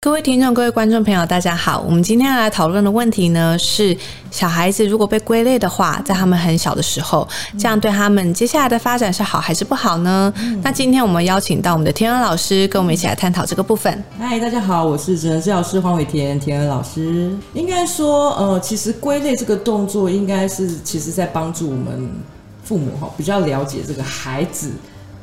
各位听众、各位观众朋友，大家好。我们今天要来讨论的问题呢，是小孩子如果被归类的话，在他们很小的时候，这样对他们接下来的发展是好还是不好呢？那今天我们邀请到我们的天恩老师，跟我们一起来探讨这个部分。嗨，大家好，我是职能治疗师黄伟田，天恩老师。应该说，呃，其实归类这个动作，应该是其实在帮助我们父母哈，比较了解这个孩子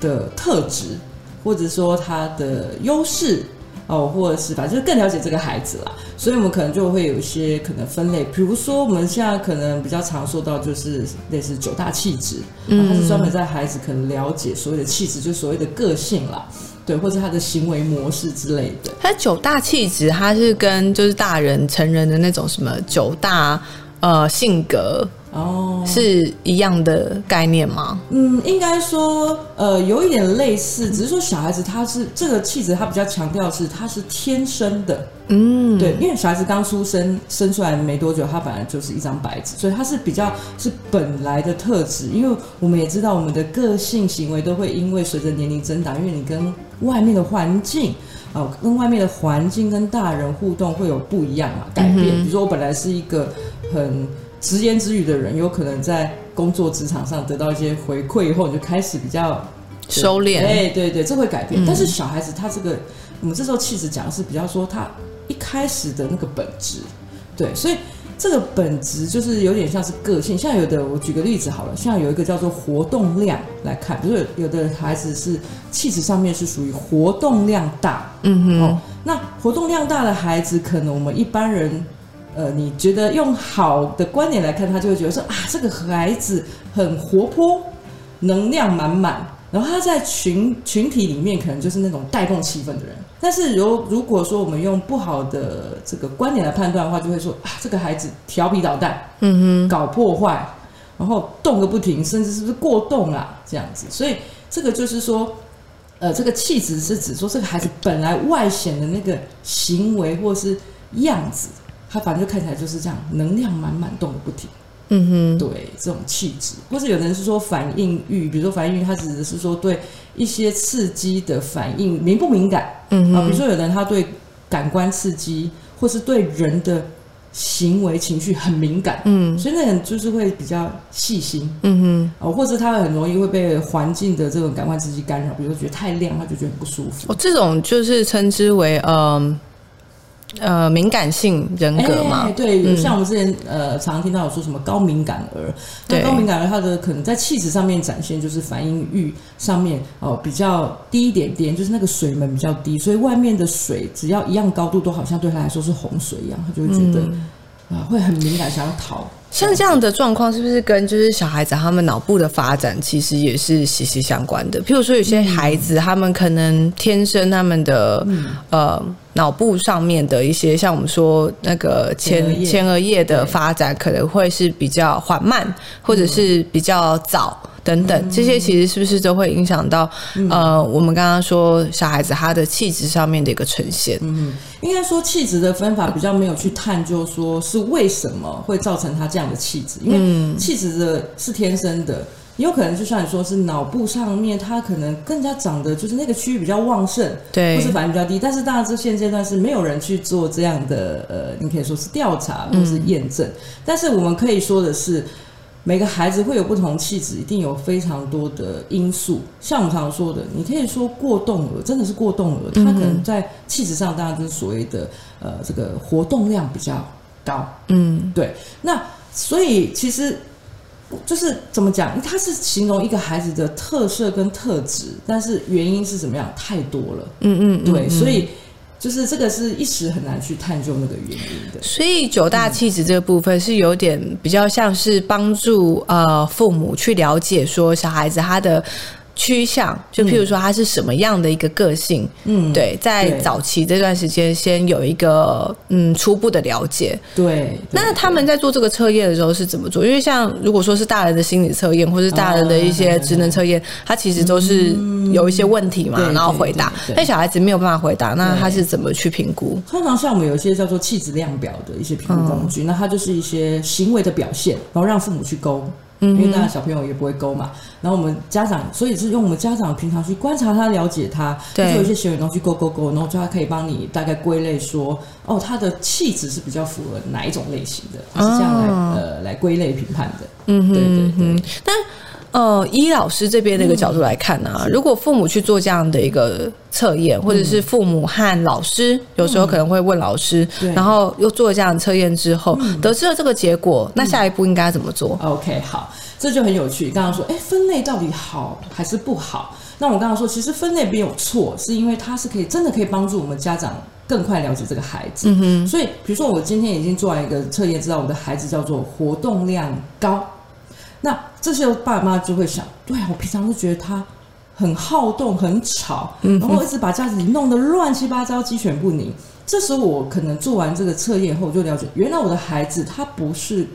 的特质，或者说他的优势。哦，或者是吧，就是更了解这个孩子啦，所以我们可能就会有一些可能分类，比如说我们现在可能比较常说到就是类似九大气质，嗯，它是专门在孩子可能了解所谓的气质，就所谓的个性啦，对，或者他的行为模式之类的。他九大气质，他是跟就是大人成人的那种什么九大呃性格。哦，是一样的概念吗？嗯，应该说，呃，有一点类似，只是说小孩子他是这个气质，他比较强调是他是天生的，嗯，对，因为小孩子刚出生生出来没多久，他本来就是一张白纸，所以他是比较是本来的特质。因为我们也知道，我们的个性行为都会因为随着年龄增长，因为你跟外面的环境啊，跟外面的环境跟大人互动会有不一样嘛，改变。比如说我本来是一个很。直言直语的人，有可能在工作职场上得到一些回馈以后，你就开始比较收敛。哎，对对，这会改变。但是小孩子他这个，我们这时候气质讲的是比较说他一开始的那个本质，对，所以这个本质就是有点像是个性。像有的，我举个例子好了，像有一个叫做活动量来看，比如有的孩子是气质上面是属于活动量大，嗯哼，那活动量大的孩子，可能我们一般人。呃，你觉得用好的观点来看，他就会觉得说啊，这个孩子很活泼，能量满满，然后他在群群体里面可能就是那种带动气氛的人。但是如如果说我们用不好的这个观点来判断的话，就会说啊，这个孩子调皮捣蛋，嗯哼，搞破坏，然后动个不停，甚至是不是过动啊这样子。所以这个就是说，呃，这个气质是指说这个孩子本来外显的那个行为或是样子。他反正就看起来就是这样，能量满满，动个不停。嗯哼，对，这种气质，或是有的人是说反应欲，比如说反应欲，他指的是说对一些刺激的反应敏不敏感。嗯哼，比如说有的人他对感官刺激，或是对人的行为情绪很敏感。嗯，所以那人就是会比较细心。嗯哼，哦，或者他很容易会被环境的这种感官刺激干扰，比如说觉得太亮，他就觉得很不舒服。哦，这种就是称之为嗯。呃，敏感性人格嘛，对，像我们之前呃，常常听到有说什么高敏感儿，那高敏感儿他的可能在气质上面展现就是反应欲上面哦比较低一点点，就是那个水门比较低，所以外面的水只要一样高度，都好像对他来说是洪水一样，他就会觉得啊会很敏感，想要逃。像这样的状况，是不是跟就是小孩子他们脑部的发展其实也是息息相关的？譬如说，有些孩子他们可能天生他们的呃脑部上面的一些，像我们说那个前前额叶的发展可能会是比较缓慢，或者是比较早。等等，这些其实是不是都会影响到呃，我们刚刚说小孩子他的气质上面的一个呈现？嗯，应该说气质的分法比较没有去探究，说是为什么会造成他这样的气质？因为气质的是天生的，也有可能就像你说是脑部上面，他可能更加长得就是那个区域比较旺盛，对，或是反应比较低。但是当然，这现阶段是没有人去做这样的呃，你可以说是调查或是验证。但是我们可以说的是。每个孩子会有不同气质，一定有非常多的因素。像我们常说的，你可以说过动儿，真的是过动儿，他可能在气质上当然就是所谓的呃这个活动量比较高。嗯，对。那所以其实就是怎么讲，它是形容一个孩子的特色跟特质，但是原因是怎么样？太多了。嗯嗯，对，所以。就是这个是一时很难去探究那个原因的，所以九大气质这个部分是有点比较像是帮助呃父母去了解说小孩子他的。趋向，就譬如说他是什么样的一个个性，嗯，对，在早期这段时间先有一个嗯初步的了解，对。那他们在做这个测验的时候是怎么做？因为像如果说是大人的心理测验，或是大人的一些职能测验，他其实都是有一些问题嘛，然后回答。但小孩子没有办法回答，那他是怎么去评估？通常像我们有一些叫做气质量表的一些评估工具，那它就是一些行为的表现，然后让父母去勾。因为当然小朋友也不会勾嘛。然后我们家长，所以是用我们家长平常去观察他、了解他，就有一些行为东西勾勾勾，然后就他可以帮你大概归类说，哦，他的气质是比较符合哪一种类型的，他是这样来、哦呃来归类评判的。嗯哼对对嗯对。但呃，依老师这边的一个角度来看啊，如果父母去做这样的一个测验，或者是父母和老师有时候可能会问老师，对然后又做了这样的测验之后，得知了这个结果，那下一步应该怎么做？OK，好，这就很有趣。刚刚说，哎，分类到底好还是不好？那我刚刚说，其实分类没有错，是因为它是可以真的可以帮助我们家长更快了解这个孩子。嗯哼，所以，比如说我今天已经做完一个测验，知道我的孩子叫做活动量高，那这些爸妈就会想，对啊，我平常都觉得他很好动、很吵，然后一直把家里弄得乱七八糟、鸡犬不宁。这时候我可能做完这个测验后，我就了解，原来我的孩子他不是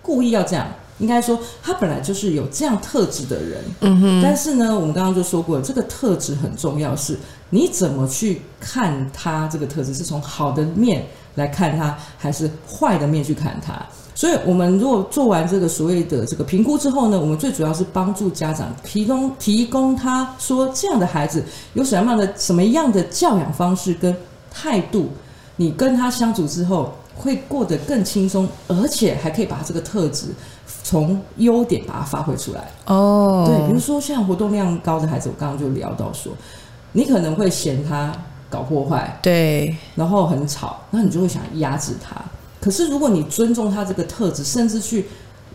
故意要这样，应该说他本来就是有这样特质的人。嗯哼，但是呢，我们刚刚就说过了，这个特质很重要，是你怎么去看他这个特质，是从好的面来看他，还是坏的面去看他？所以，我们如果做完这个所谓的这个评估之后呢，我们最主要是帮助家长提供提供他说这样的孩子有什么样的什么样的教养方式跟态度，你跟他相处之后会过得更轻松，而且还可以把这个特质从优点把它发挥出来。哦，对，比如说像活动量高的孩子，我刚刚就聊到说，你可能会嫌他搞破坏，对，然后很吵，那你就会想压制他。可是如果你尊重他这个特质，甚至去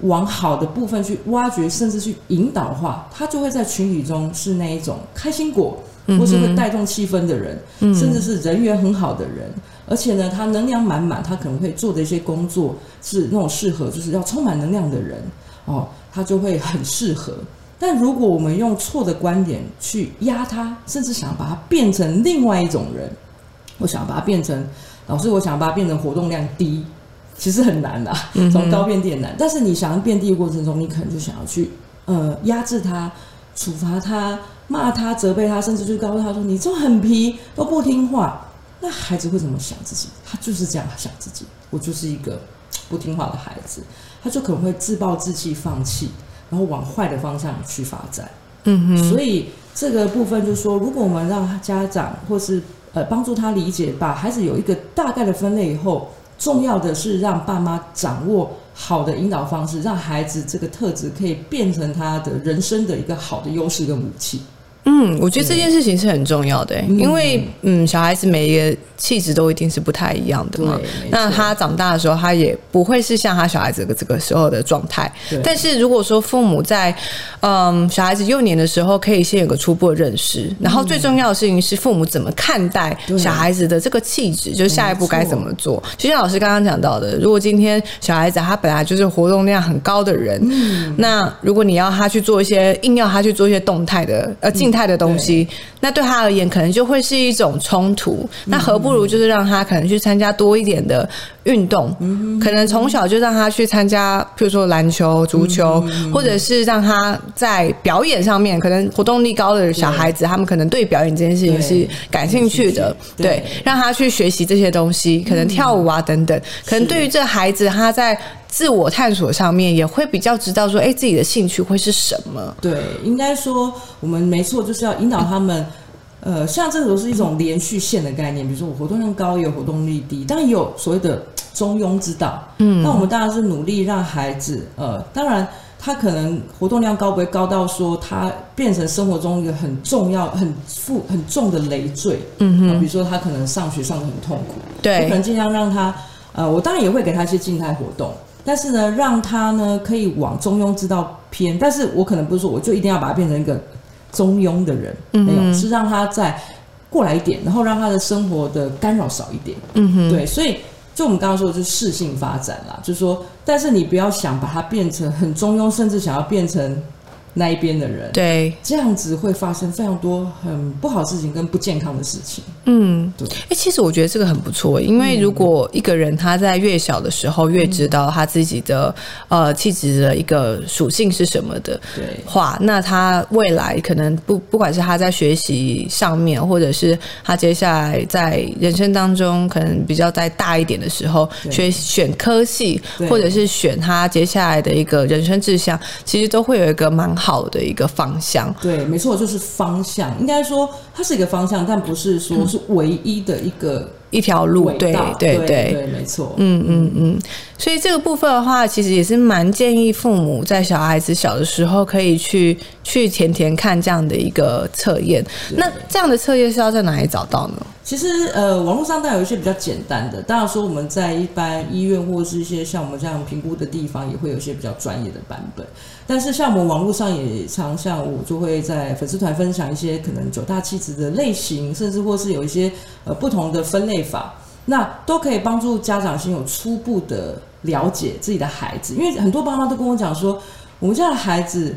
往好的部分去挖掘，甚至去引导的话，他就会在群体中是那一种开心果，或是会带动气氛的人，嗯甚至是人缘很好的人。而且呢，他能量满满，他可能会做的一些工作是那种适合，就是要充满能量的人哦，他就会很适合。但如果我们用错的观点去压他，甚至想把他变成另外一种人，我想把他变成老师，我想把他变成活动量低，其实很难的、啊，从高变低很难。但是你想要变低的过程中，你可能就想要去呃压制他、处罚他、骂他、责备他，甚至就告诉他说你这很皮，都不听话。那孩子会怎么想自己？他就是这样想自己，我就是一个不听话的孩子，他就可能会自暴自弃、放弃，然后往坏的方向去发展。嗯哼，所以这个部分就是说，如果我们让他家长或是呃帮助他理解，把孩子有一个大概的分类以后，重要的是让爸妈掌握好的引导方式，让孩子这个特质可以变成他的人生的一个好的优势跟武器。嗯，我觉得这件事情是很重要的、因为嗯，小孩子每一个气质都一定是不太一样的嘛。那他长大的时候，他也不会是像他小孩子这个这个时候的状态。但是如果说父母在嗯小孩子幼年的时候，可以先有个初步的认识，然后最重要的事情是父母怎么看待小孩子的这个气质，就是下一步该怎么做。就像老师刚刚讲到的，如果今天小孩子他本来就是活动量很高的人，那如果你要他去做一些硬要他去做一些动态的呃静态的东西，那对他而言可能就会是一种冲突。那何不如就是让他可能去参加多一点的运动，可能从小就让他去参加，譬如说篮球、足球，或者是让他在表演上面，可能活动力高的小孩子，他们可能对表演这件事情是感兴趣的，对。对，让他去学习这些东西，可能跳舞啊等等，可能对于这孩子他在。自我探索上面也会比较知道说，哎、自己的兴趣会是什么？对，应该说我们没错，就是要引导他们。呃，像这种是一种连续线的概念，比如说我活动量高，也有活动力低，但也有所谓的中庸之道。嗯，那我们当然是努力让孩子，呃，当然他可能活动量高不会高到说他变成生活中一个很重要、很负、很重的累赘。嗯哼、比如说他可能上学上的很痛苦，我对可能尽量让他，呃，我当然也会给他一些静态活动，但是呢，让他呢可以往中庸之道偏，但是我可能不是说我就一定要把他变成一个中庸的人，嗯没有，是让他再过来一点，然后让他的生活的干扰少一点，嗯哼，对，所以。就我们刚刚说的，就是适性发展啦，就是说，但是你不要想把它变成很中庸，甚至想要变成那一边的人，对，这样子会发生非常多很不好的事情跟不健康的事情。嗯，对。哎、其实我觉得这个很不错，因为如果一个人他在越小的时候越知道他自己的呃气质的一个属性是什么的对。话，那他未来可能不不管是他在学习上面，或者是他接下来在人生当中可能比较在大一点的时候对。学选科系，或者是选他接下来的一个人生志向，其实都会有一个蛮好的一个方向。对，没错，就是方向。应该说它是一个方向，但不是说是唯一的一个一条路，对。对对对，没错。嗯嗯嗯，所以这个部分的话，其实也是蛮建议父母在小孩子小的时候可以去去填填看这样的一个测验。那这样的测验是要在哪里找到呢？其实呃，网络上当然有一些比较简单的，当然说我们在一般医院或者是一些像我们这样评估的地方，也会有一些比较专业的版本。但是像我们网络上也常像我就会在粉丝团分享一些可能九大气质的类型，甚至或是有一些呃不同的分类法，那都可以帮助家长先有初步的了解自己的孩子。因为很多爸妈都跟我讲说，我们家的孩子，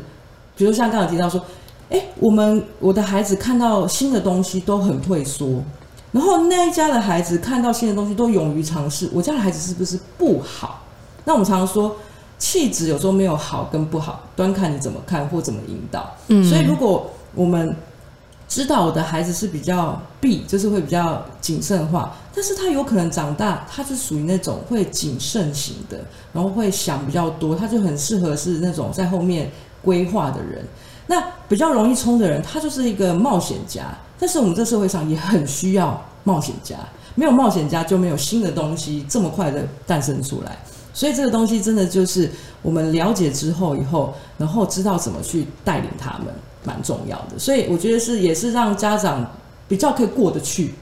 比如像刚才提到说，哎，我们我的孩子看到新的东西都很退缩。然后那一家的孩子看到新的东西都勇于尝试，我家的孩子是不是不好？那我们常常说，气质有时候没有好跟不好，端看你怎么看或怎么引导。嗯所以如果我们知道我的孩子是比较闭，就是会比较谨慎化，但是他有可能长大，他是属于那种会谨慎型的，然后会想比较多，他就很适合是那种在后面规划的人。那比较容易冲的人，他就是一个冒险家。但是我们这社会上也很需要冒险家，没有冒险家就没有新的东西这么快的诞生出来。所以这个东西真的就是我们了解之后以后，然后知道怎么去带领他们，蛮重要的。所以我觉得是也是让家长比较可以过得去，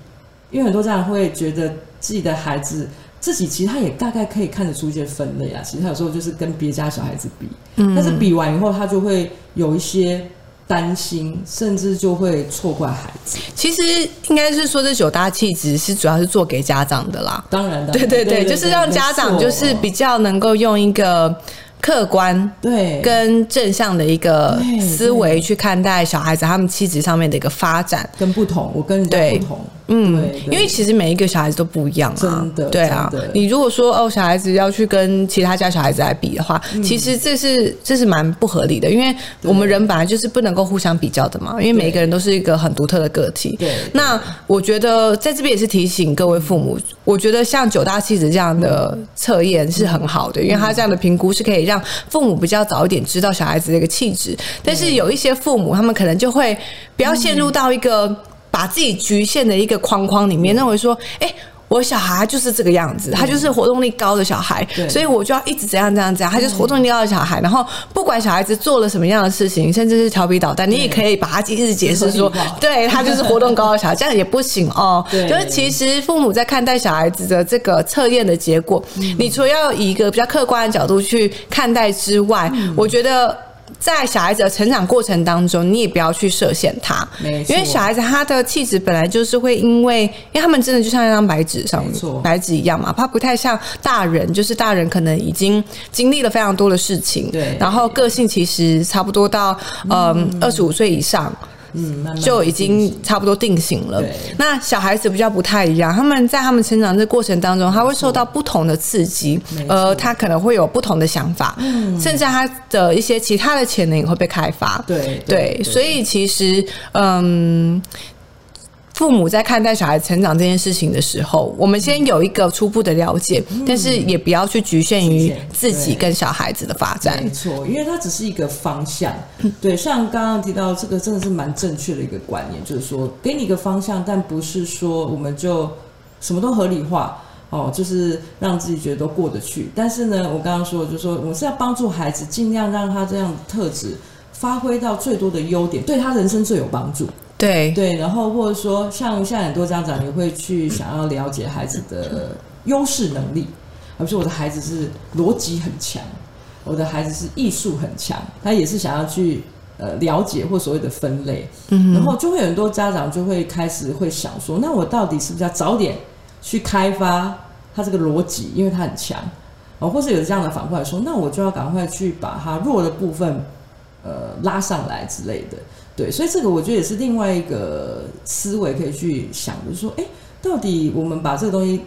因为很多家长会觉得自己的孩子自己其实他也大概可以看得出一些分类啊。其实他有时候就是跟别家小孩子比，但是比完以后他就会有一些担心，甚至就会错怪孩子。其实应该是说，这九大气质是主要是做给家长的啦。当然的，对对对，就是让家长就是比较能够用一个客观对跟正向的一个思维去看待小孩子他们气质上面的一个发展。跟不同，我跟人家对不同，嗯因为其实每一个小孩子都不一样啊，真的对啊。你如果说哦，小孩子要去跟其他家小孩子来比的话，嗯其实这是这是蛮不合理的，因为我们人本来就是不能够互相比较的嘛，因为每一个人都是一个很独特的个体。对那我觉得在这边也是提醒各位父母，我觉得像九大气质这样的测验是很好的，因为他这样的评估是可以让父母比较早一点知道小孩子的一个气质。但是有一些父母，他们可能就会不要陷入到一个把自己局限的一个框框里面，认为说，哎、我小孩就是这个样子，他就是活动力高的小孩，对。所以我就要一直怎样怎样怎样，他就是活动力高的小孩。然后不管小孩子做了什么样的事情，甚至是调皮捣蛋，你也可以把他一直解释说对他就是活动高的小孩，这样也不行哦。对。就是其实父母在看待小孩子的这个测验的结果，嗯。你除了要以一个比较客观的角度去看待之外，嗯。我觉得。在小孩子的成长过程当中，你也不要去设限他，因为小孩子他的气质本来就是会因为，因为他们真的就像一张白纸上白纸一样嘛，他不太像大人，就是大人可能已经经历了非常多的事情，对。然后个性其实差不多到嗯。二十五岁以上，嗯，慢慢就已经差不多定型了。那小孩子比较不太一样，他们在他们成长这过程当中，他会受到不同的刺激呃，他可能会有不同的想法，甚至他的一些其他的潜能也会被开发。对对，所以其实，嗯。父母在看待小孩成长这件事情的时候，我们先有一个初步的了解，但是也不要去局限于自己跟小孩子的发展没。错，因为它只是一个方向。对，像刚刚提到这个，真的是蛮正确的一个观念，就是说给你一个方向，但不是说我们就什么都合理化。哦，就是让自己觉得都过得去。但是呢，我刚刚说，就是说我们是要帮助孩子，尽量让他这样的特质发挥到最多的优点，对他人生最有帮助。对，对，然后或者说像现在很多家长也会去想要了解孩子的优势能力，而不是我的孩子是逻辑很强，我的孩子是艺术很强，他也是想要去呃了解或所谓的分类，嗯然后就会有很多家长就会开始会想说，那我到底是不是要早点去开发他这个逻辑，因为他很强，哦，或是有这样的反过来说，那我就要赶快去把他弱的部分。呃拉上来之类的。对，所以这个我觉得也是另外一个思维可以去想，就是说，哎，到底我们把这个东西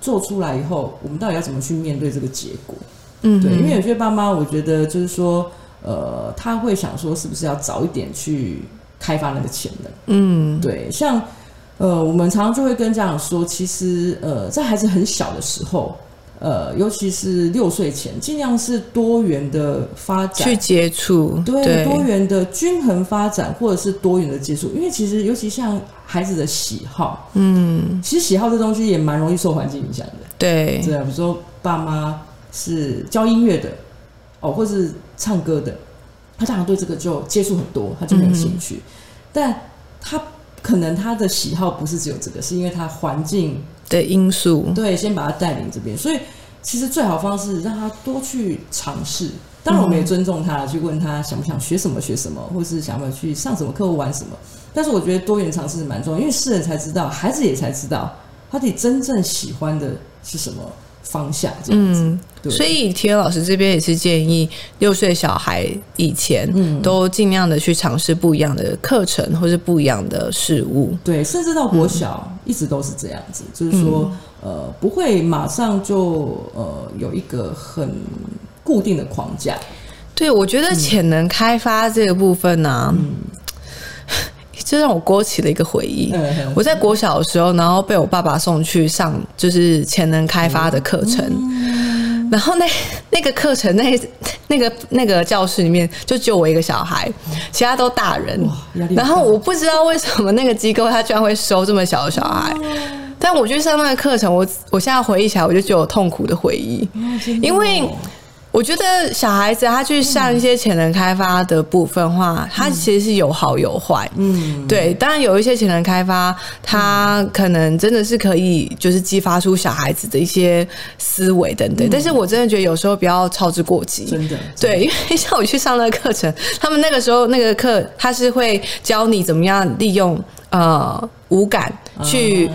做出来以后，我们到底要怎么去面对这个结果？嗯，对，因为有些爸妈，我觉得就是说，呃，他会想说，是不是要早一点去开发那个潜能？嗯，对，像呃，我们常常就会跟家长说，其实呃，在孩子很小的时候。呃，尤其是六岁前，尽量是多元的发展去接触，对多元的均衡发展，或者是多元的接触。因为其实，尤其像孩子的喜好，嗯，其实喜好这东西也蛮容易受环境影响的。对，对啊，比如说爸妈是教音乐的，哦，或是唱歌的，他当然对这个就接触很多，他就很有兴趣。但他可能他的喜好不是只有这个，是因为他环境。的因素，对，先把他带领这边，所以其实最好方式让他多去尝试。当然，我们也尊重他，去问他想不想学什么，学什么，或是想不想去上什么课或玩什么。但是，我觉得多元尝试是蛮重要，因为是人才知道，孩子也才知道，他自己真正喜欢的是什么。方向这样子，所以体老师这边也是建议六岁小孩以前，嗯，都尽量的去尝试不一样的课程或是不一样的事物。对，甚至到国小一直都是这样子，就是说，呃，不会马上就呃有一个很固定的框架。对，我觉得潜能开发这个部分呢。这让我勾起了一个回忆。我在国小的时候，然后被我爸爸送去上就是潜能开发的课程，然后那那个课程那那个那个教室里面就只有我一个小孩，其他都大人。然后我不知道为什么那个机构他居然会收这么小的小孩，但我去上那个课程，我我现在回忆起来，我就觉得有痛苦的回忆，因为。我觉得小孩子他去上一些潜能开发的部分话，他其实是有好有坏。嗯，对，当然有一些潜能开发，他可能真的是可以就是激发出小孩子的一些思维等等。但是我真的觉得有时候不要操之过急。真的，对，因为像我去上那个课程，他们那个时候那个课他是会教你怎么样利用呃五感去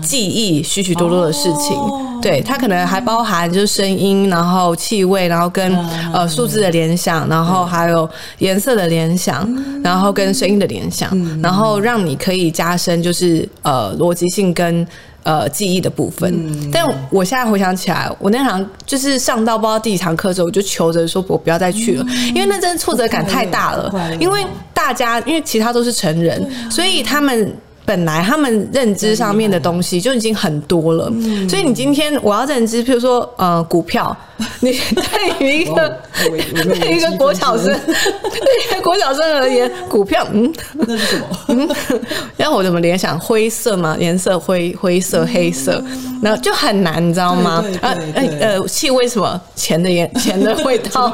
记忆许许多多的事情。对，它可能还包含就是声音，然后气味，然后跟呃数字的联想，然后还有颜色的联想，然后跟声音的联想，然后让你可以加深就是呃逻辑性跟呃记忆的部分。但我现在回想起来，我那堂就是上到不知道第几堂课之后，我就求着说我不要再去了，因为那真的挫折感太大了。因为大家因为其他都是成人，所以他们。本来他们认知上面的东西就已经很多了，所以你今天我要认知，譬如说呃股票，你对于一个 对于一个国小生，对一个国小生而言，股票嗯那是什么？嗯，让我怎么联想灰色嘛，颜色灰灰色黑色，然后就很难，你知道吗？呃呃呃，气味什么？钱的颜钱的味道，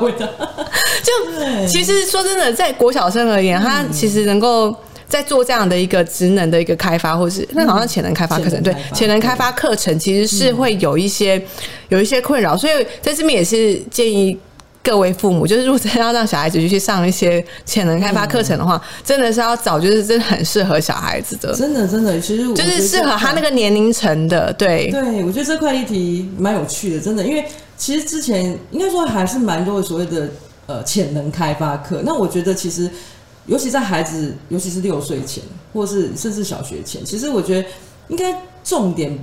就其实说真的，在国小生而言，他其实能够。在做这样的一个职能的一个开发，或是那好像潜能开发课程，对潜能开发课程其实是会有一些有一些困扰，所以在这边也是建议各位父母，就是如果真要让小孩子去上一些潜能开发课程的话，真的是要找就是真的很适合小孩子的，真的真的，其实就是适合他那个年龄层的，对。对，我觉得这块议题蛮有趣的，真的，因为其实之前应该说还是蛮多的所谓的呃潜能开发课，那我觉得其实。尤其在孩子，尤其是六岁前，或是甚至小学前，其实我觉得应该重点，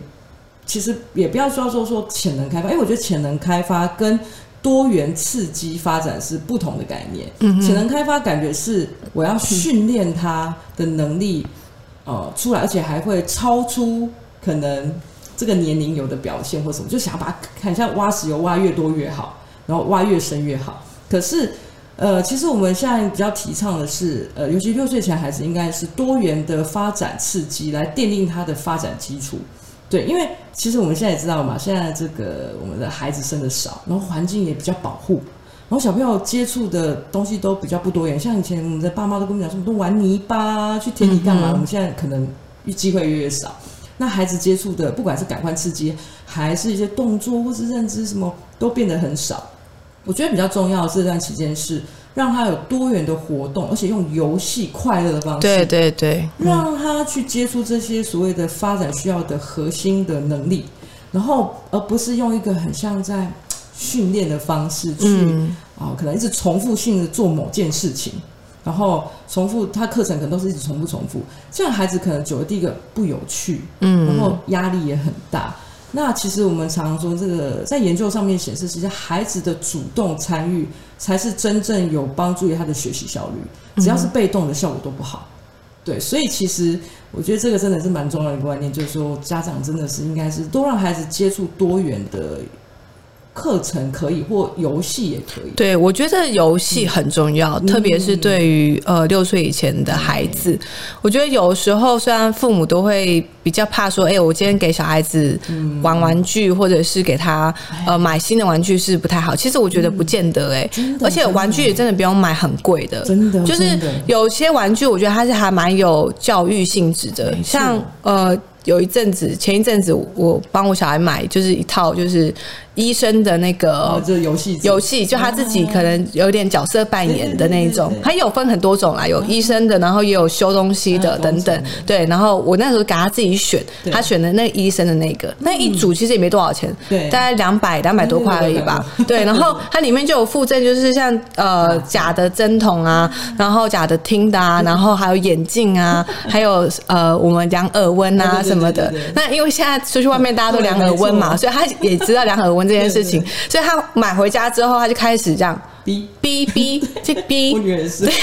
其实也不要说说说潜能开发，因为我觉得潜能开发跟多元刺激发展是不同的概念。潜能开发感觉是我要训练他的能力，呃，出来，而且还会超出可能这个年龄有的表现或什么，就想要把它看像挖石油挖越多越好，然后挖越深越好。可是。呃，其实我们现在比较提倡的是，呃，尤其六岁前孩子应该是多元的发展刺激来奠定他的发展基础。对，因为其实我们现在也知道嘛，现在这个我们的孩子生的少，然后环境也比较保护，然后小朋友接触的东西都比较不多元。像以前我们的爸妈都跟我们讲，说都玩泥巴，去田里干嘛？我们现在可能机会越越少。那孩子接触的，不管是感官刺激，还是一些动作或是认知，什么都变得很少。我觉得比较重要的这段期间是让他有多元的活动，而且用游戏快乐的方式，对对对，让他去接触这些所谓的发展需要的核心的能力，然后而不是用一个很像在训练的方式去嗯。哦，可能一直重复性的做某件事情，然后重复他课程可能都是一直重复重复，这样孩子可能久了，第一个不有趣，嗯。然后压力也很大。那其实我们常常说，这个在研究上面显示，其实孩子的主动参与才是真正有帮助于他的学习效率，只要是被动的效果都不好。对，所以其实我觉得这个真的是蛮重要的一个观念，就是说家长真的是应该是多让孩子接触多元的课程，可以或游戏也可以。对，我觉得游戏很重要，嗯特别是对于呃六岁以前的孩子。我觉得有时候虽然父母都会比较怕说，哎、我今天给小孩子玩玩具，或者是给他呃买新的玩具是不太好。其实我觉得不见得哎、而且玩具也真的不用买很贵的，真的就是有些玩具，我觉得它是还蛮有教育性质的像呃。有一阵子，前一阵子我帮我小孩买，就是一套就是医生的那个游戏游戏，就他自己可能有点角色扮演的那一种。对对对对，它有分很多种啦，有医生的，然后也有修东西的嗯等等。对，然后我那时候给他自己选，他选的那个医生的那个，那一组其实也没多少钱，对。大概两百两百多块而已吧。对，然后它里面就有附赠，就是像呃假的针筒啊，然后假的听的啊，然后还有眼镜啊，还有呃我们量耳温啊什么的。那因为现在出去外面大家都量耳温嘛，所以他也知道量耳温这件事情，所以他买回家之后，他就开始这样逼，逼逼就逼我，女儿是对，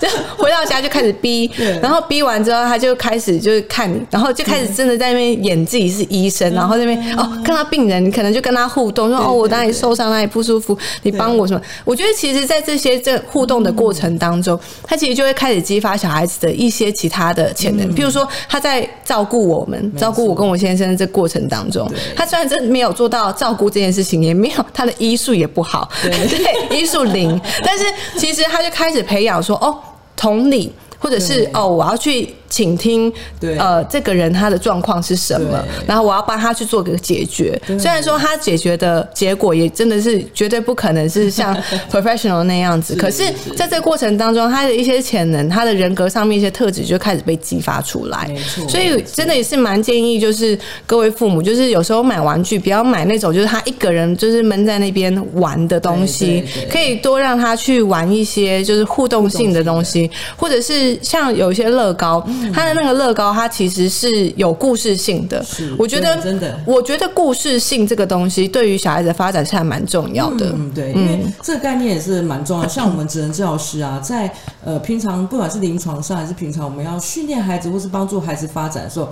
就回到家就开始逼，然后逼完之后，他就开始就是看你，然后就开始真的在那边演自己是医生，然后那边哦看到病人，你可能就跟他互动，说哦我哪里受伤哪里不舒服，你帮我什么？我觉得其实，在这些这互动的过程当中，他其实就会开始激发小孩子的一些其他的潜能，譬如说他在照顾我们，照顾我跟我先生这过程当中，他虽然真的没有做到照顾这件事情，也没有他的医术也不好，对。对，医术零，但是其实他就开始培养说，哦，同理，或者是对。哦，我要去倾听，对。呃，这个人他的状况是什么，然后我要帮他去做个解决。对。虽然说他解决的结果也真的是绝对不可能是像 professional 那样子，是可是是。在这个过程当中，他的一些潜能，他的人格上面一些特质就开始被激发出来。所以真的也是蛮建议，就是各位父母，就是有时候买玩具不要买那种就是他一个人就是闷在那边玩的东西可以多让他去玩一些就是互动性的东西，或者是像有一些乐高，它的那个乐高它其实是有故事性的是。我觉得真的我觉得故事性这个东西对于小孩子的发展是还蛮重要的。嗯，对，因为这个概念也是蛮重要。像我们职能治疗师啊，在呃平常不管是临床上还是平常我们要训练孩子或是帮助孩子发展的时候，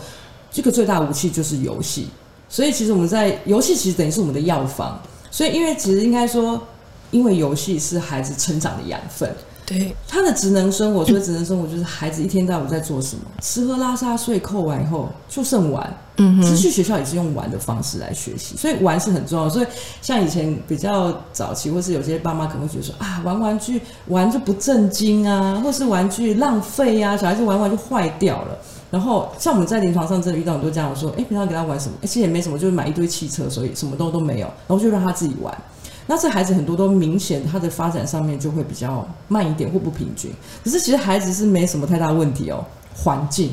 这个最大武器就是游戏。所以其实我们在游戏其实等于是我们的药方。所以因为其实应该说，因为游戏是孩子成长的养分。对，他的职能生活，所谓职能生活就是孩子一天到晚在做什么，吃喝拉撒睡扣完以后就剩玩。嗯哼，其实去学校也是用玩的方式来学习，所以玩是很重要的。所以像以前比较早期，或是有些爸妈可能会觉得说啊，玩玩具玩就不正经啊，或是玩具浪费啊，小孩子玩玩就坏掉了。然后像我们在临床上真的遇到很多家长说，哎，平常给他玩什么？哎，其实也没什么，就是买一堆汽车，所以什么都都没有，然后就让他自己玩。那这孩子很多都明显他的发展上面就会比较慢一点或不平均。可是其实孩子是没什么太大问题哦，环境。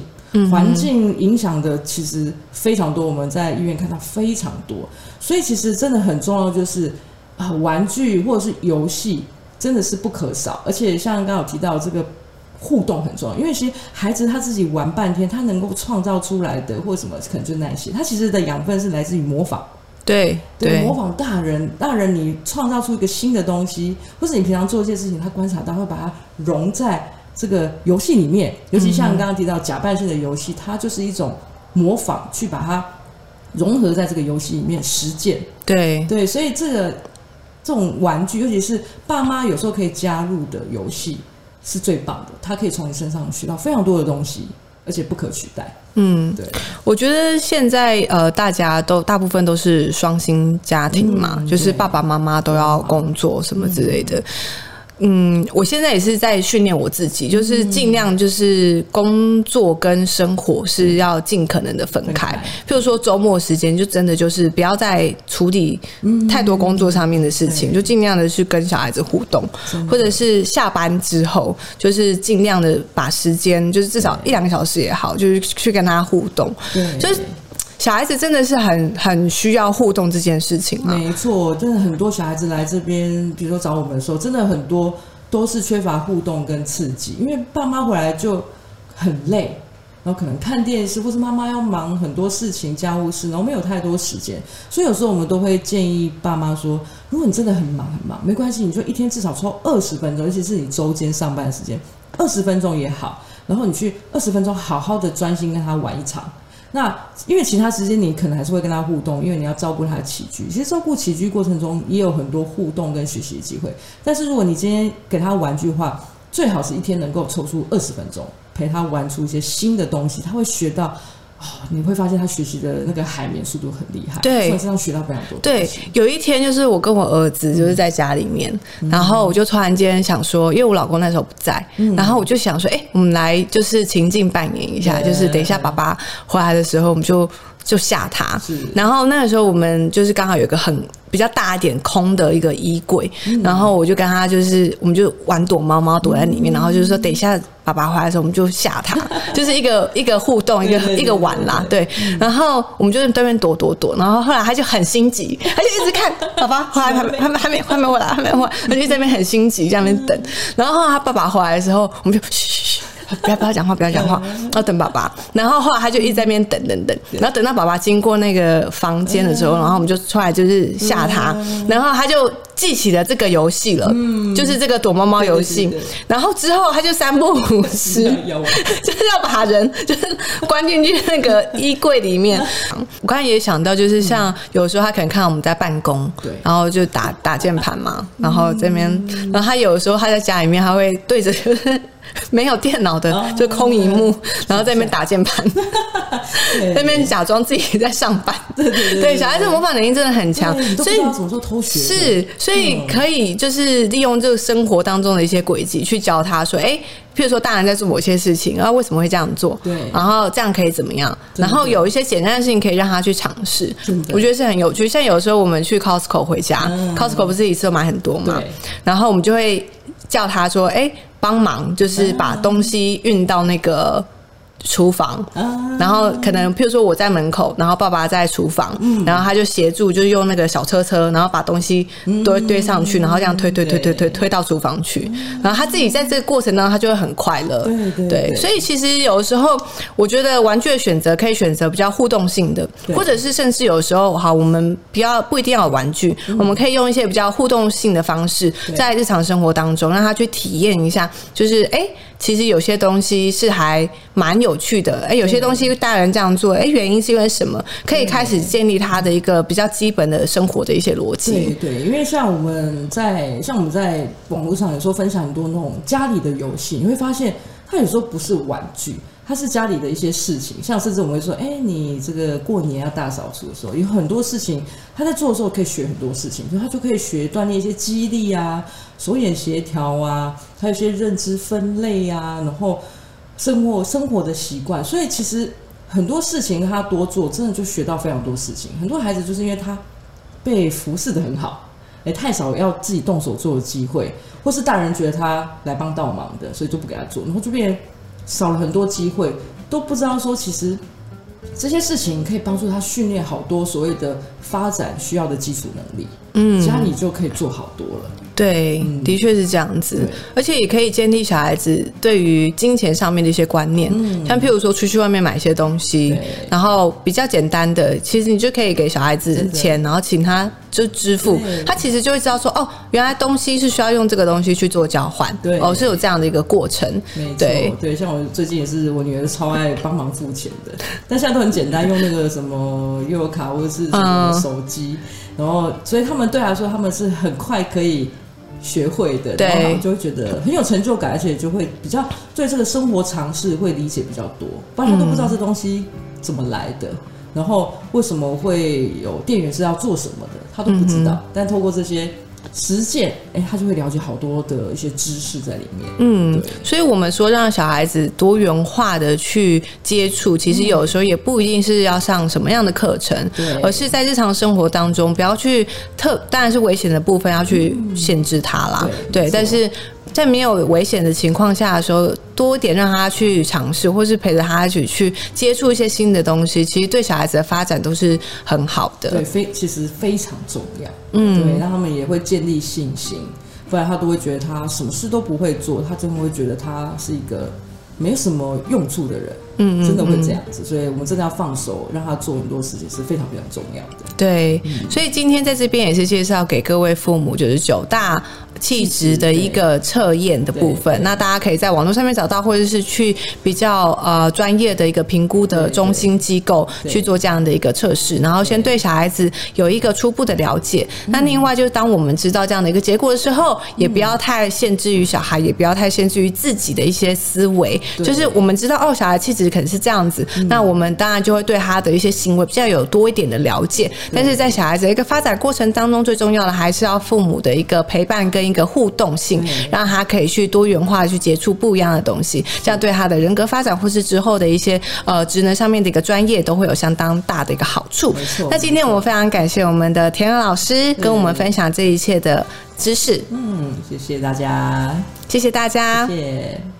环境影响的其实非常多，我们在医院看到非常多，所以其实真的很重要，就是啊，玩具或者是游戏真的是不可少，而且像刚刚有提到这个互动很重要，因为其实孩子他自己玩半天，他能够创造出来的或者什么，可能就那些，他其实的养分是来自于模仿。对对，模仿大人，大人你创造出一个新的东西，或是你平常做一件事情，他观察到，会把它融在这个游戏里面。尤其像刚刚提到假扮性的游戏，它就是一种模仿，去把它融合在这个游戏里面实践。对对，所以这个这种玩具，尤其是爸妈有时候可以加入的游戏，是最棒的。他可以从你身上学到非常多的东西，而且不可取代。嗯，对，我觉得现在呃，大家都大部分都是双薪家庭嘛，嗯就是爸爸妈妈都要工作什么之类的。嗯，我现在也是在训练我自己，就是尽量就是工作跟生活是要尽可能的分开。譬如说周末时间，就真的就是不要再处理太多工作上面的事情，就尽量的去跟小孩子互动，或者是下班之后，就是尽量的把时间，就是至少一两个小时也好，就是去跟他互动。对，就是小孩子真的是很很需要互动这件事情。没错，真的很多小孩子来这边，比如说找我们的时候，真的很多都是缺乏互动跟刺激，因为爸妈回来就很累，然后可能看电视，或是妈妈要忙很多事情、家务事，然后没有太多时间，所以有时候我们都会建议爸妈说，如果你真的很忙很忙，没关系，你就一天至少抽二十分钟，尤其是你周间上班时间，二十分钟也好，然后你去二十分钟好好的专心跟他玩一场。那因为其他时间你可能还是会跟他互动，因为你要照顾他的起居。其实照顾起居过程中也有很多互动跟学习的机会。但是如果你今天给他玩具的话，最好是一天能够抽出二十分钟陪他玩出一些新的东西，他会学到。哦，你会发现他学习的那个海绵速度很厉害，对，身上学到非常多。对，有一天就是我跟我儿子就是在家里面，然后我就突然间想说，因为我老公那时候不在，然后我就想说，哎，我们来就是情境扮演一下，就是等一下爸爸回来的时候，我们就。就吓他，然后那个时候我们就是刚好有一个很比较大一点空的一个衣柜，然后我就跟他就是我们就玩躲猫猫躲在里面，然后就是说等一下爸爸回来的时候我们就吓他，就是一个一个互动一个一个玩啦，对，然后我们就在对面躲躲躲，然后后来他就很心急，他就一直看 爸爸回来还没还没还没还没回来还没回来，他就在那边很心急在那边等，然后他爸爸回来的时候我们就嘘嘘嘘。不要不要讲话，不要讲话，要等爸爸。然后后来他就一直在那边等等等，然后等到爸爸经过那个房间的时候，然后我们就出来就是吓他，然后他就记起了这个游戏了，就是这个躲猫猫游戏。然后之后他就三不五时 就是要把人 就是关进去那个衣柜里面。我刚才也想到，就是像有时候他可能看到我们在办公，对，然后就打打键盘嘛，然后这边，然后他有时候他在家里面，他会对着就是。没有电脑的，就空荧幕，然后在那边打键盘，在那边假装自己在上班。对对对，对小孩子模仿能力真的很强，所以怎么说偷学是，所以可以就是利用这个生活当中的一些轨迹去教他说，哎，譬如说大人在做某些事情，然后为什么会这样做？对，然后这样可以怎么样？然后有一些简单的事情可以让他去尝试，我觉得是很有趣。像有时候我们去 Costco 回家，Costco 不是一次买很多嘛，然后我们就会叫他说，哎。帮忙就是把东西运到那个厨房，然后可能譬如说我在门口，然后爸爸在厨房，然后他就协助，就是用那个小车车，然后把东西堆堆上去，然后这样推推推推推推到厨房去，然后他自己在这个过程当中，他就会很快乐。对对，所以其实有时候我觉得玩具的选择可以选择比较互动性的，或者是甚至有时候哈，我们不要不一定要有玩具，我们可以用一些比较互动性的方式，在日常生活当中让他去体验一下，就是哎。其实有些东西是还蛮有趣的，哎，有些东西大人这样做，哎，原因是因为什么？可以开始建立他的一个比较基本的生活的一些逻辑。对对，因为像我们在像我们在网络上有时候分享很多那种家里的游戏，你会发现它有时候不是玩具。它是家里的一些事情，像甚至我们会说，哎，你这个过年要大扫除的时候，有很多事情他在做的时候可以学很多事情，所以他就可以学锻炼一些肌力啊、手眼协调啊，还有一些认知分类啊，然后生活生活的习惯。所以其实很多事情他多做，真的就学到非常多事情。很多孩子就是因为他被服侍的很好，哎，太少要自己动手做的机会，或是大人觉得他来帮倒忙的，所以就不给他做，然后就变。少了很多机会，都不知道说其实这些事情可以帮助他训练好多所谓的发展需要的基础能力。嗯，家里就可以做好多了。对，的确是这样子，而且也可以建立小孩子对于金钱上面的一些观念。嗯，像譬如说出去外面买一些东西，然后比较简单的，其实你就可以给小孩子钱，然后请他就支付，他其实就会知道说，哦，原来东西是需要用这个东西去做交换。对，哦，是有这样的一个过程。没错，对，像我最近也是，我女儿超爱帮忙付钱的，但现在都很简单，用那个什么悠游卡或者是什么手机，然后所以他们对来说，他们是很快可以。学会的，然后就会觉得很有成就感，而且就会比较对这个生活常识会理解比较多，不然他都不知道这东西怎么来的，然后为什么会有店员是要做什么的，他都不知道。但透过这些。实践，哎，他就会了解好多的一些知识在里面。嗯，所以我们说让小孩子多元化的去接触，其实有时候也不一定是要上什么样的课程，而是在日常生活当中不要去特，当然是危险的部分要去限制他啦。对，但是。在没有危险的情况下的时候，多一点让他去尝试，或是陪着他一起去接触一些新的东西，其实对小孩子的发展都是很好的。对，非其实非常重要。嗯，对，让他们也会建立信心，不然他都会觉得他什么事都不会做，他真的会觉得他是一个没有什么用处的人。嗯，真的会这样子，所以我们真的要放手，让他做很多事情是非常非常重要的。对，所以今天在这边也是介绍给各位父母，就是九大。气质的一个测验的部分，那大家可以在网络上面找到，或者是去比较呃专业的一个评估的中心机构去做这样的一个测试，然后先对小孩子有一个初步的了解。那另外就是当我们知道这样的一个结果的时候，也不要太限制于小孩，也不要太限制于自己的一些思维。就是我们知道哦，小孩气质可能是这样子，那我们当然就会对他的一些行为比较有多一点的了解。但是在小孩子一个发展过程当中，最重要的还是要父母的一个陪伴跟。一个互动性，让他可以去多元化去接触不一样的东西，这样对他的人格发展或是之后的一些呃职能上面的一个专业都会有相当大的一个好处。没错。那今天我们非常感谢我们的田恩老师跟我们分享这一切的知识。嗯，谢谢大家，谢谢大家，谢谢。